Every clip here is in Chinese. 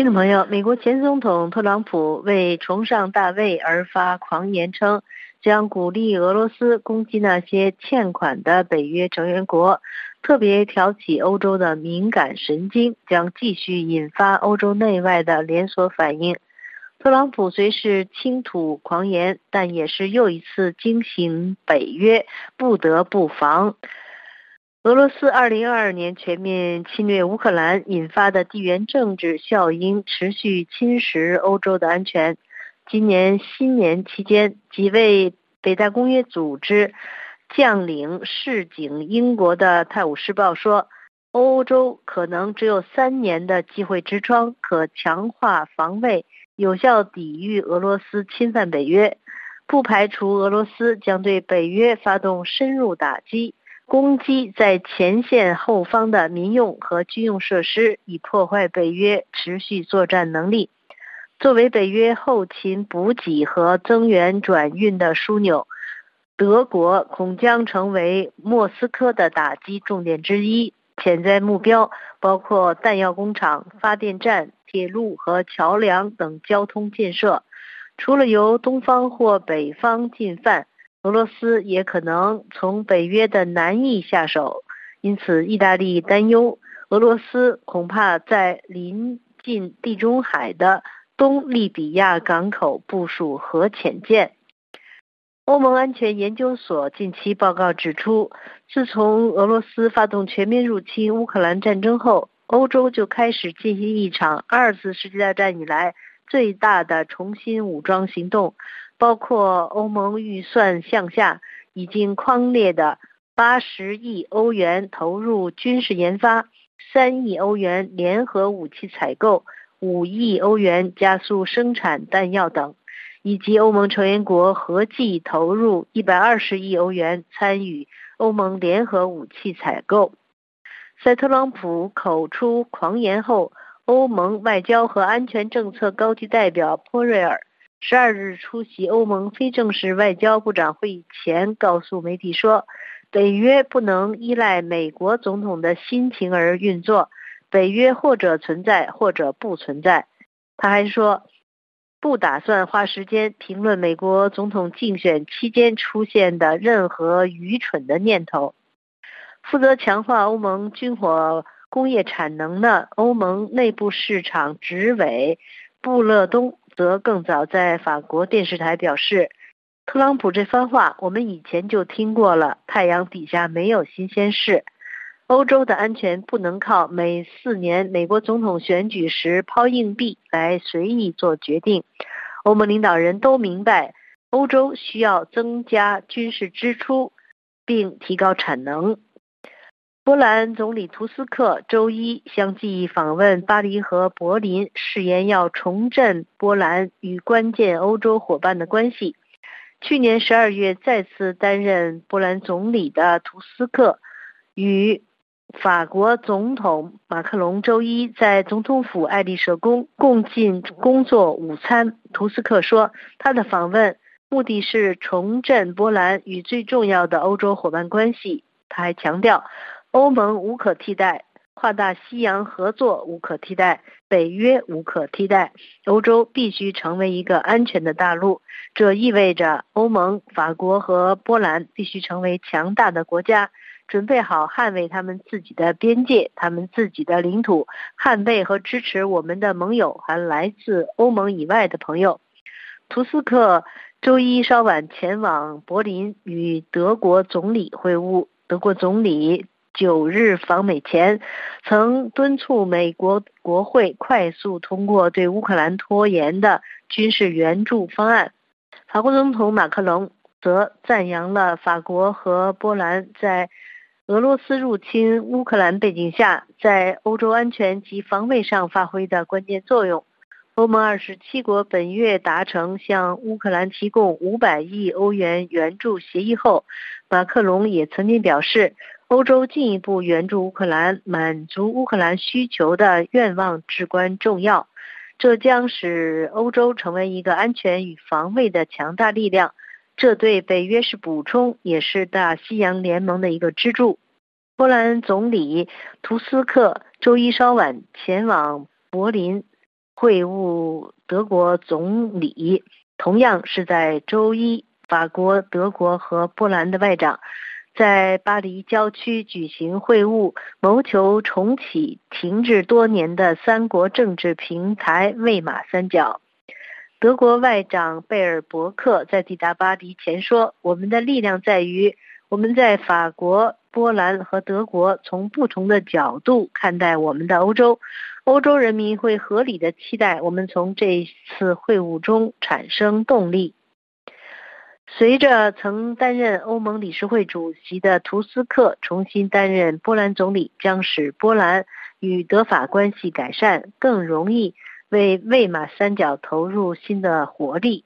听众朋友，美国前总统特朗普为崇尚大卫而发狂言称，将鼓励俄罗斯攻击那些欠款的北约成员国，特别挑起欧洲的敏感神经，将继续引发欧洲内外的连锁反应。特朗普虽是倾吐狂言，但也是又一次惊醒北约，不得不防。俄罗斯2022年全面侵略乌克兰引发的地缘政治效应持续侵蚀欧洲的安全。今年新年期间，几位北大公约组织将领示警英国的《泰晤士报》说，欧洲可能只有三年的机会之窗，可强化防卫，有效抵御俄罗斯侵犯北约，不排除俄罗斯将对北约发动深入打击。攻击在前线后方的民用和军用设施，以破坏北约持续作战能力。作为北约后勤补给和增援转运的枢纽，德国恐将成为莫斯科的打击重点之一。潜在目标包括弹药工厂、发电站、铁路和桥梁等交通建设。除了由东方或北方进犯。俄罗斯也可能从北约的南翼下手，因此意大利担忧俄罗斯恐怕在临近地中海的东利比亚港口部署核潜舰。欧盟安全研究所近期报告指出，自从俄罗斯发动全面入侵乌克兰战争后，欧洲就开始进行一场二次世界大战以来最大的重新武装行动。包括欧盟预算项下已经框列的八十亿欧元投入军事研发、三亿欧元联合武器采购、五亿欧元加速生产弹药等，以及欧盟成员国合计投入一百二十亿欧元参与欧盟联合武器采购。在特朗普口出狂言后，欧盟外交和安全政策高级代表波瑞尔。十二日出席欧盟非正式外交部长会议前，告诉媒体说，北约不能依赖美国总统的心情而运作，北约或者存在，或者不存在。他还说，不打算花时间评论美国总统竞选期间出现的任何愚蠢的念头。负责强化欧盟军火工业产能的欧盟内部市场执委布勒东。则更早在法国电视台表示，特朗普这番话我们以前就听过了。太阳底下没有新鲜事，欧洲的安全不能靠每四年美国总统选举时抛硬币来随意做决定。欧盟领导人都明白，欧洲需要增加军事支出，并提高产能。波兰总理图斯克周一相继访问巴黎和柏林，誓言要重振波兰与关键欧洲伙伴的关系。去年十二月再次担任波兰总理的图斯克，与法国总统马克龙周一在总统府爱丽舍宫共进工作午餐。图斯克说，他的访问目的是重振波兰与最重要的欧洲伙伴关系。他还强调。欧盟无可替代，跨大西洋合作无可替代，北约无可替代。欧洲必须成为一个安全的大陆，这意味着欧盟、法国和波兰必须成为强大的国家，准备好捍卫他们自己的边界、他们自己的领土，捍卫和支持我们的盟友，还来自欧盟以外的朋友。图斯克周一稍晚前往柏林与德国总理会晤，德国总理。九日访美前，曾敦促美国国会快速通过对乌克兰拖延的军事援助方案。法国总统马克龙则赞扬了法国和波兰在俄罗斯入侵乌克兰背景下，在欧洲安全及防卫上发挥的关键作用。欧盟二十七国本月达成向乌克兰提供五百亿欧元援助协议后，马克龙也曾经表示。欧洲进一步援助乌克兰、满足乌克兰需求的愿望至关重要，这将使欧洲成为一个安全与防卫的强大力量。这对北约是补充，也是大西洋联盟的一个支柱。波兰总理图斯克周一稍晚前往柏林。会晤德国总理。同样是在周一，法国、德国和波兰的外长在巴黎郊区举行会晤，谋求重启停滞多年的三国政治平台魏玛三角。德国外长贝尔伯克在抵达巴黎前说：“我们的力量在于我们在法国、波兰和德国从不同的角度看待我们的欧洲。欧洲人民会合理的期待我们从这次会晤中产生动力。”随着曾担任欧盟理事会主席的图斯克重新担任波兰总理，将使波兰与德法关系改善，更容易。为魏玛三角投入新的活力。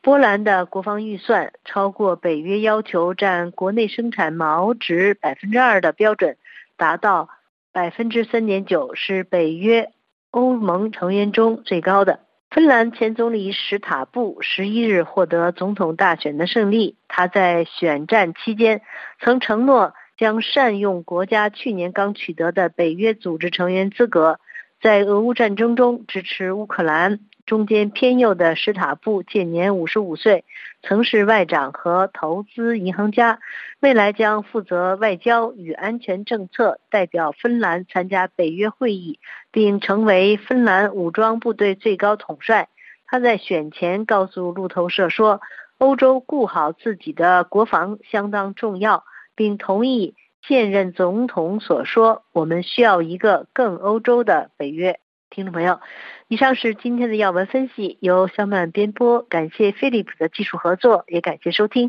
波兰的国防预算超过北约要求占国内生产毛值百分之二的标准，达到百分之三点九，是北约欧盟成员中最高的。芬兰前总理史塔布十一日获得总统大选的胜利。他在选战期间曾承诺将善用国家去年刚取得的北约组织成员资格。在俄乌战争中支持乌克兰，中间偏右的史塔布现年五十五岁，曾是外长和投资银行家，未来将负责外交与安全政策，代表芬兰参加北约会议，并成为芬兰武装部队最高统帅。他在选前告诉路透社说：“欧洲顾好自己的国防相当重要，并同意。”现任总统所说：“我们需要一个更欧洲的北约。”听众朋友，以上是今天的要闻分析，由小曼编播，感谢飞利浦的技术合作，也感谢收听。